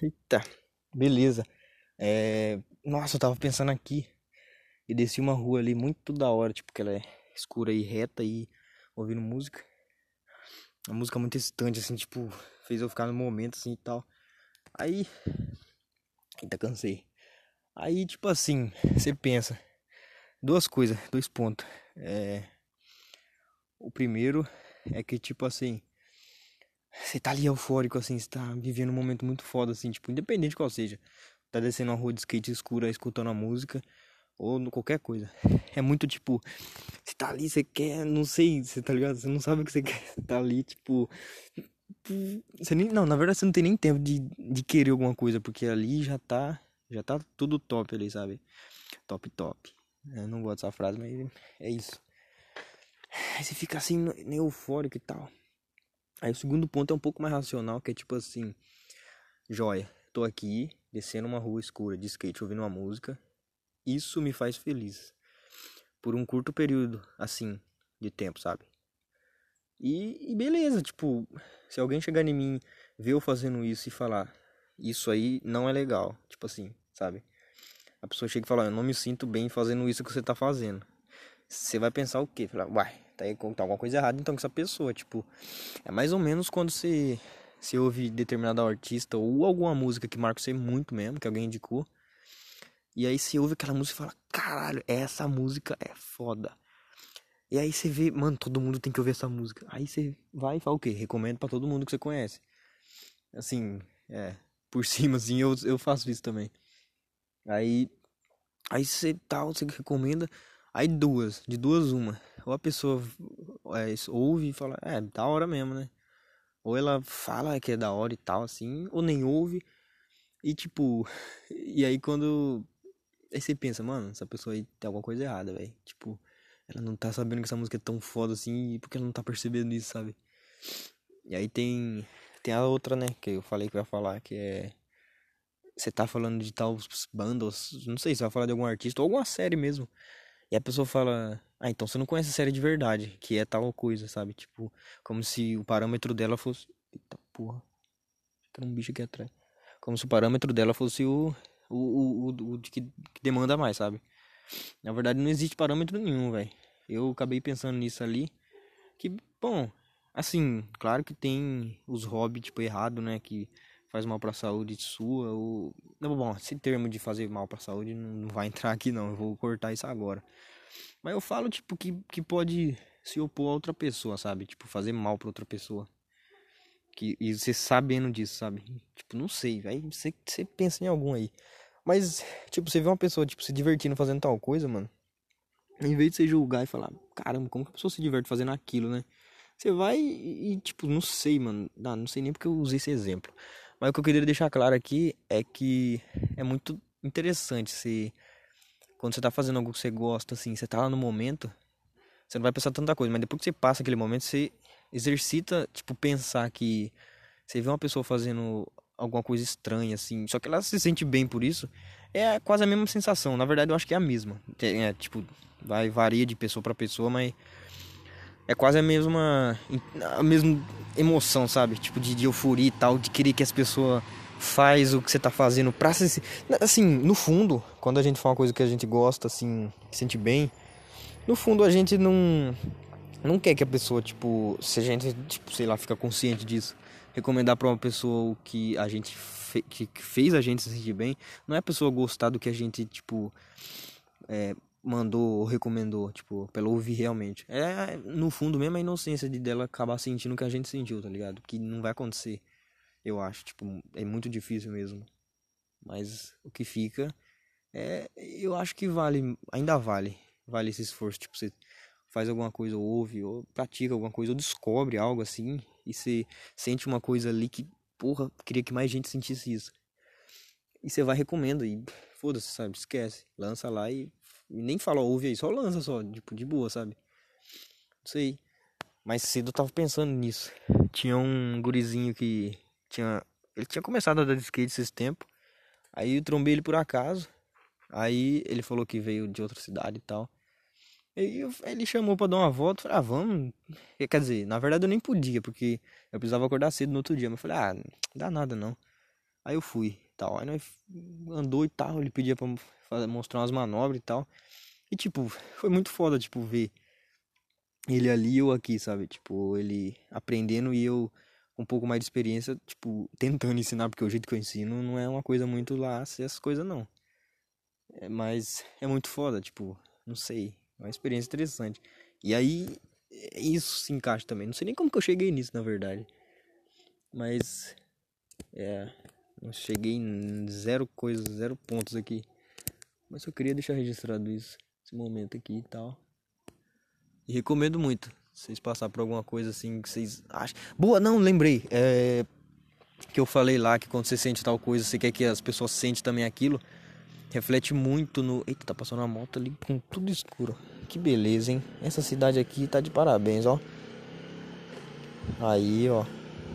Eita, beleza. É... Nossa, eu tava pensando aqui e desci uma rua ali muito da hora, tipo, que ela é escura e reta e ouvindo música. Uma música muito excitante, assim, tipo, fez eu ficar no momento assim e tal. Aí. Eita, cansei. Aí, tipo assim, você pensa. Duas coisas, dois pontos. É. O primeiro é que, tipo assim. Você tá ali eufórico, assim, você tá vivendo um momento muito foda, assim, tipo, independente de qual seja. Tá descendo uma rua de skate escura, escutando a música, ou qualquer coisa. É muito tipo, você tá ali, você quer, não sei, você tá ligado? Você não sabe o que você quer, você tá ali, tipo. Você nem, não, na verdade você não tem nem tempo de, de querer alguma coisa, porque ali já tá, já tá tudo top ali, sabe? Top, top. Eu não gosto dessa frase, mas é isso. Aí você fica assim, eufórico e tal. Aí o segundo ponto é um pouco mais racional, que é tipo assim, joia, tô aqui, descendo uma rua escura de skate, ouvindo uma música. Isso me faz feliz. Por um curto período, assim, de tempo, sabe? E, e beleza, tipo, se alguém chegar em mim, ver eu fazendo isso e falar, isso aí não é legal, tipo assim, sabe? A pessoa chega e fala, eu não me sinto bem fazendo isso que você tá fazendo. Você vai pensar o quê? Falar, uai, tá, tá alguma coisa errada então com essa pessoa. Tipo, é mais ou menos quando você, você ouve determinado artista ou alguma música que marca você muito mesmo, que alguém indicou. E aí você ouve aquela música e fala, caralho, essa música é foda. E aí você vê, mano, todo mundo tem que ouvir essa música. Aí você vai e fala o quê? Recomendo para todo mundo que você conhece. Assim, é, por cima assim, eu, eu faço isso também. Aí, aí você tal, você recomenda. Aí duas, de duas uma. Ou a pessoa é, ouve e fala, é, da hora mesmo, né? Ou ela fala que é da hora e tal, assim, ou nem ouve. E tipo, e aí quando. Aí você pensa, mano, essa pessoa aí tem alguma coisa errada, velho. Tipo, ela não tá sabendo que essa música é tão foda assim, porque ela não tá percebendo isso, sabe? E aí tem. Tem a outra, né, que eu falei que ia falar, que é. Você tá falando de tal bandas, não sei se vai falar de algum artista ou alguma série mesmo. E a pessoa fala, ah, então você não conhece a série de verdade, que é tal coisa, sabe? Tipo, como se o parâmetro dela fosse. Eita porra. Tem um bicho aqui atrás. Como se o parâmetro dela fosse o. O, o, o, o que, que demanda mais, sabe? Na verdade, não existe parâmetro nenhum, velho. Eu acabei pensando nisso ali. Que, bom, assim, claro que tem os hobbies, tipo, errado, né? Que faz mal pra saúde sua. Ou... Não, bom, esse termo de fazer mal pra saúde não vai entrar aqui, não. Eu vou cortar isso agora. Mas eu falo, tipo, que, que pode se opor a outra pessoa, sabe? Tipo, fazer mal pra outra pessoa. Que, e você sabendo disso, sabe? Tipo, não sei, aí você, você pensa em algum aí. Mas, tipo, você vê uma pessoa, tipo, se divertindo fazendo tal coisa, mano. Em vez de você julgar e falar, caramba, como que a pessoa se diverte fazendo aquilo, né? Você vai e, tipo, não sei, mano. Não, não sei nem porque eu usei esse exemplo. Mas o que eu queria deixar claro aqui é que é muito interessante se quando você tá fazendo algo que você gosta, assim, você tá lá no momento, você não vai pensar tanta coisa, mas depois que você passa aquele momento, você exercita, tipo, pensar que você vê uma pessoa fazendo alguma coisa estranha, assim, só que ela se sente bem por isso, é quase a mesma sensação. Na verdade, eu acho que é a mesma. É, tipo, vai varia de pessoa para pessoa, mas é quase a mesma a mesma emoção, sabe? Tipo de, de euforia e tal, de querer que as pessoas faz o que você tá fazendo pra se assim, no fundo, quando a gente faz uma coisa que a gente gosta, assim, sente bem, no fundo a gente não não quer que a pessoa, tipo, se a gente, tipo, sei lá, fica consciente disso, recomendar para uma pessoa o que a gente fe que fez a gente se sentir bem, não é a pessoa gostar do que a gente, tipo, é, mandou ou recomendou, tipo, pelo ouvir realmente. É, no fundo mesmo a inocência de dela acabar sentindo o que a gente sentiu, tá ligado? Que não vai acontecer, eu acho, tipo, é muito difícil mesmo. Mas o que fica é, eu acho que vale, ainda vale, vale esse esforço, tipo, você faz alguma coisa, ou ouve, ou pratica alguma coisa, ou descobre algo assim, e você sente uma coisa ali que, porra, queria que mais gente sentisse isso. E você vai recomenda e foda-se, sabe? Esquece. Lança lá e nem fala, ouve aí, só lança só, tipo, de boa, sabe? Não sei. Mais cedo eu tava pensando nisso. Tinha um gurizinho que tinha. Ele tinha começado a dar skate esses tempos. Aí eu trombei ele por acaso. Aí ele falou que veio de outra cidade e tal. E ele chamou pra dar uma volta, falei, ah, vamos. Quer dizer, na verdade eu nem podia, porque eu precisava acordar cedo no outro dia. Mas eu falei, ah, dá nada não. Aí eu fui, tal. Aí nós andou e tal, ele pedia pra mostrar umas manobras e tal. E tipo, foi muito foda, tipo, ver ele ali e eu aqui, sabe? Tipo, ele aprendendo e eu um pouco mais de experiência, tipo, tentando ensinar, porque o jeito que eu ensino não é uma coisa muito lá, essas coisas não. É, mas é muito foda, tipo, não sei, é uma experiência interessante. E aí, isso se encaixa também. Não sei nem como que eu cheguei nisso, na verdade. Mas, é, eu cheguei em zero coisas, zero pontos aqui. Mas eu queria deixar registrado isso, esse momento aqui e tal. E recomendo muito. Vocês passar por alguma coisa assim que vocês acham. Boa, não, lembrei. É... Que eu falei lá que quando você sente tal coisa, você quer que as pessoas sentem também aquilo. Reflete muito no. Eita, tá passando uma moto ali com tudo escuro. Que beleza, hein? Essa cidade aqui tá de parabéns, ó. Aí, ó.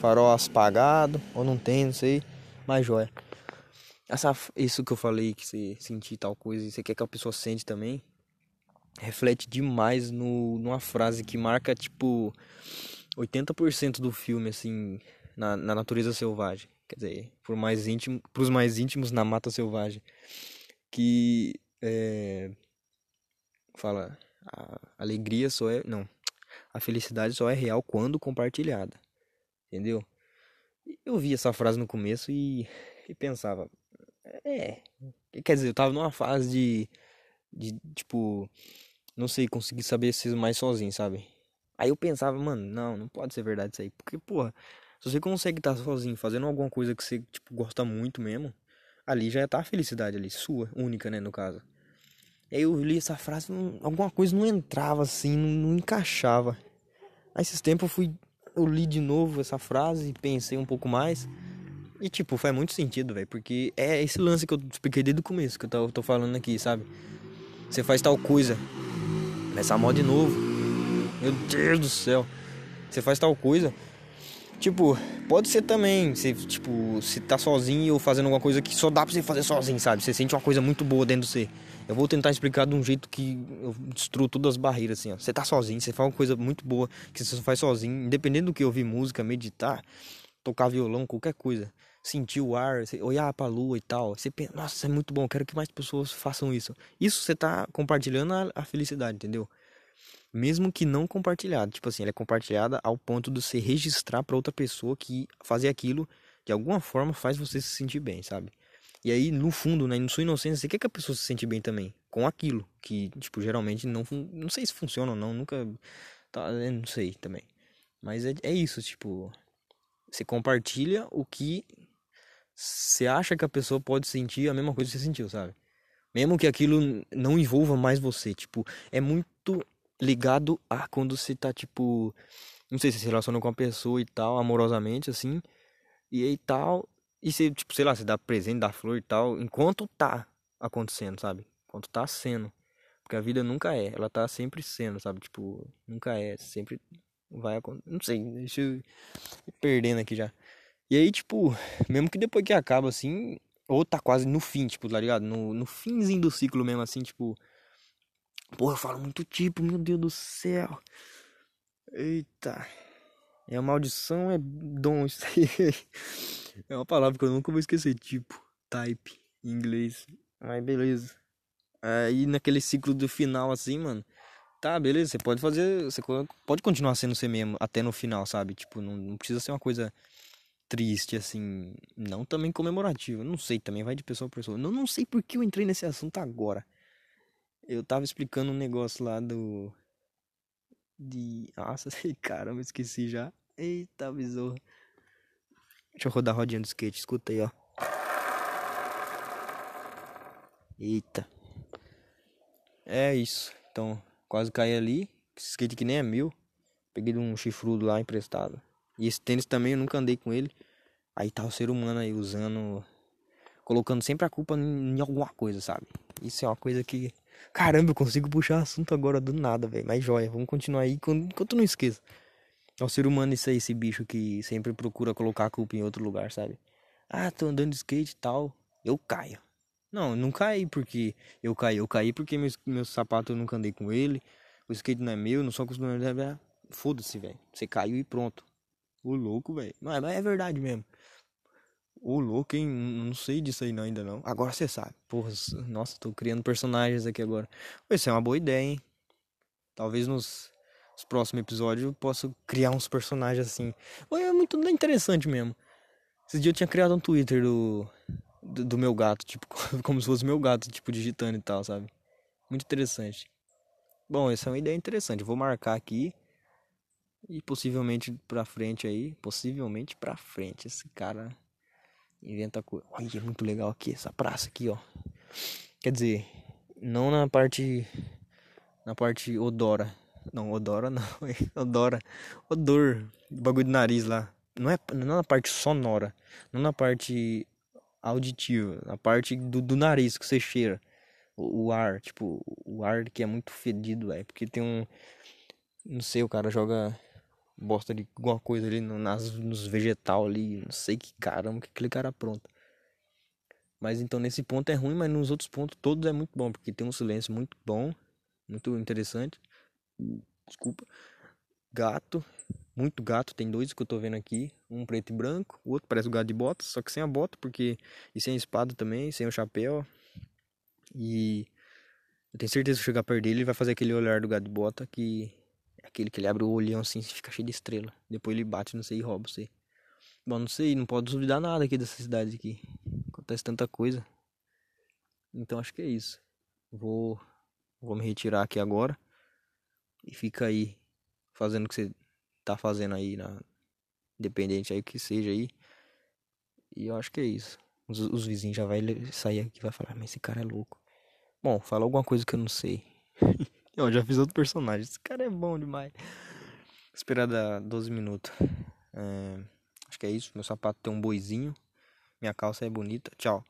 Farol apagado, ou não tem, não sei. Mas joia. Essa, isso que eu falei, que você sentir tal coisa e você quer que a pessoa sente também reflete demais no, numa frase que marca, tipo, 80% do filme, assim, na, na natureza selvagem. Quer dizer, por mais íntimo, pros mais íntimos, na mata selvagem. Que é, fala, a alegria só é. Não. A felicidade só é real quando compartilhada. Entendeu? Eu vi essa frase no começo e, e pensava. É. Quer dizer, eu tava numa fase de. De, tipo, não sei, conseguir saber se mais sozinho, sabe? Aí eu pensava, mano, não, não pode ser verdade isso aí. Porque, porra, se você consegue estar sozinho, fazendo alguma coisa que você, tipo, gosta muito mesmo, ali já tá a felicidade ali, sua, única, né, no caso. Aí eu li essa frase, alguma coisa não entrava assim, não, não encaixava. Aí esses tempos eu fui, eu li de novo essa frase, pensei um pouco mais. E, tipo, faz muito sentido, velho, porque é esse lance que eu expliquei desde o começo, que eu tô, falando aqui, sabe? Você faz tal coisa, Começa a moda de novo. Meu Deus do céu. Você faz tal coisa. Tipo, pode ser também, você, tipo, se tá sozinho ou fazendo alguma coisa que só dá pra você fazer sozinho, sabe? Você sente uma coisa muito boa dentro de você. Eu vou tentar explicar de um jeito que eu destruo todas as barreiras, assim, ó. Você tá sozinho, você faz uma coisa muito boa que você só faz sozinho, independente do que ouvir música, meditar, tocar violão, qualquer coisa. Sentir o ar, olhar pra lua e tal. Você pensa, nossa, é muito bom, quero que mais pessoas façam isso. Isso você tá compartilhando a, a felicidade, entendeu? Mesmo que não compartilhado. Tipo assim, ela é compartilhada ao ponto de você registrar para outra pessoa que fazer aquilo de alguma forma faz você se sentir bem, sabe? E aí, no fundo, né, em sua inocência, você quer que a pessoa se sente bem também com aquilo que, tipo, geralmente não não sei se funciona ou não, nunca tá, não sei também. Mas é, é isso, tipo, você compartilha o que você acha que a pessoa pode sentir a mesma coisa que você sentiu, sabe? Mesmo que aquilo não envolva mais você. Tipo, é muito ligado a quando você tá, tipo. Não sei se se relaciona com uma pessoa e tal, amorosamente, assim. E aí tal. E você, tipo, sei lá, você dá presente, dá flor e tal. Enquanto tá acontecendo, sabe? Enquanto tá sendo. Porque a vida nunca é. Ela tá sempre sendo, sabe? Tipo, nunca é. Sempre vai acontecer. Não sei, deixa eu perdendo aqui já. E aí, tipo, mesmo que depois que acaba assim, ou tá quase no fim, tipo, tá ligado? No, no finzinho do ciclo mesmo, assim, tipo. Porra, eu falo muito tipo, meu Deus do céu. Eita. É maldição, é dom, isso aí. É uma palavra que eu nunca vou esquecer, tipo, type, em inglês. Mas beleza. Aí naquele ciclo do final, assim, mano. Tá, beleza, você pode fazer. Você pode continuar sendo você mesmo até no final, sabe? Tipo, não, não precisa ser uma coisa triste, assim. Não também comemorativa. Não sei, também vai de pessoa a pessoa. Não, não sei por que eu entrei nesse assunto agora. Eu tava explicando um negócio lá do. De. Nossa, caramba, esqueci já. Eita, besouro. Deixa eu rodar a rodinha do skate, escuta aí, ó. Eita. É isso. Então, quase caí ali. Esse skate que nem é meu. Peguei de um chifrudo lá emprestado. E esse tênis também eu nunca andei com ele. Aí tá o ser humano aí usando. Colocando sempre a culpa em alguma coisa, sabe? Isso é uma coisa que. Caramba, eu consigo puxar assunto agora do nada, velho. Mas joia, vamos continuar aí enquanto não esqueço. É o ser humano isso aí, esse bicho que sempre procura colocar a culpa em outro lugar, sabe? Ah, tô andando de skate e tal. Eu caio. Não, não caí porque eu caí. Eu caí porque meu, meu sapato eu nunca andei com ele. O skate não é meu, não sou acostumado. Foda-se, velho. Você caiu e pronto. O louco, velho. Mas é verdade mesmo. Ô, louco, hein? Não sei disso aí não, ainda não. Agora você sabe. Porra, nossa, tô criando personagens aqui agora. Isso é uma boa ideia, hein? Talvez nos, nos próximos episódios eu possa criar uns personagens assim. É muito interessante mesmo. Esse dia eu tinha criado um Twitter do, do, do meu gato, tipo, como se fosse meu gato, tipo, digitando e tal, sabe? Muito interessante. Bom, essa é uma ideia interessante. Eu vou marcar aqui. E possivelmente pra frente aí. Possivelmente pra frente. Esse cara inventa coisa. Olha, é muito legal aqui, essa praça aqui, ó. Quer dizer, não na parte. Na parte odora. Não, odora não. odora. Odor. Bagulho do nariz lá. Não é, não é na parte sonora. Não na parte auditiva. Na parte do, do nariz que você cheira. O, o ar, tipo, o ar que é muito fedido, é Porque tem um. Não sei, o cara joga bosta de alguma coisa ali no, nas, nos vegetal ali, não sei que caramba que aquele cara pronto. Mas então nesse ponto é ruim, mas nos outros pontos todos é muito bom, porque tem um silêncio muito bom, muito interessante. Desculpa. Gato, muito gato, tem dois que eu tô vendo aqui, um preto e branco, o outro parece o gato de bota, só que sem a bota, porque e sem a espada também, sem o chapéu. E eu tenho certeza que chegar perto dele, ele vai fazer aquele olhar do gato de bota que Aquele que ele abre o olhão assim e fica cheio de estrela. Depois ele bate, não sei, e rouba você. Bom, não sei, não pode duvidar nada aqui dessa cidade aqui. Acontece tanta coisa. Então acho que é isso. Vou, vou me retirar aqui agora. E fica aí fazendo o que você tá fazendo aí na independente aí que seja aí. E eu acho que é isso. Os, os vizinhos já vai sair aqui e vai falar, mas esse cara é louco. Bom, fala alguma coisa que eu não sei. Eu já fiz outro personagem. Esse cara é bom demais. Esperar dar 12 minutos. É, acho que é isso. Meu sapato tem um boizinho. Minha calça é bonita. Tchau.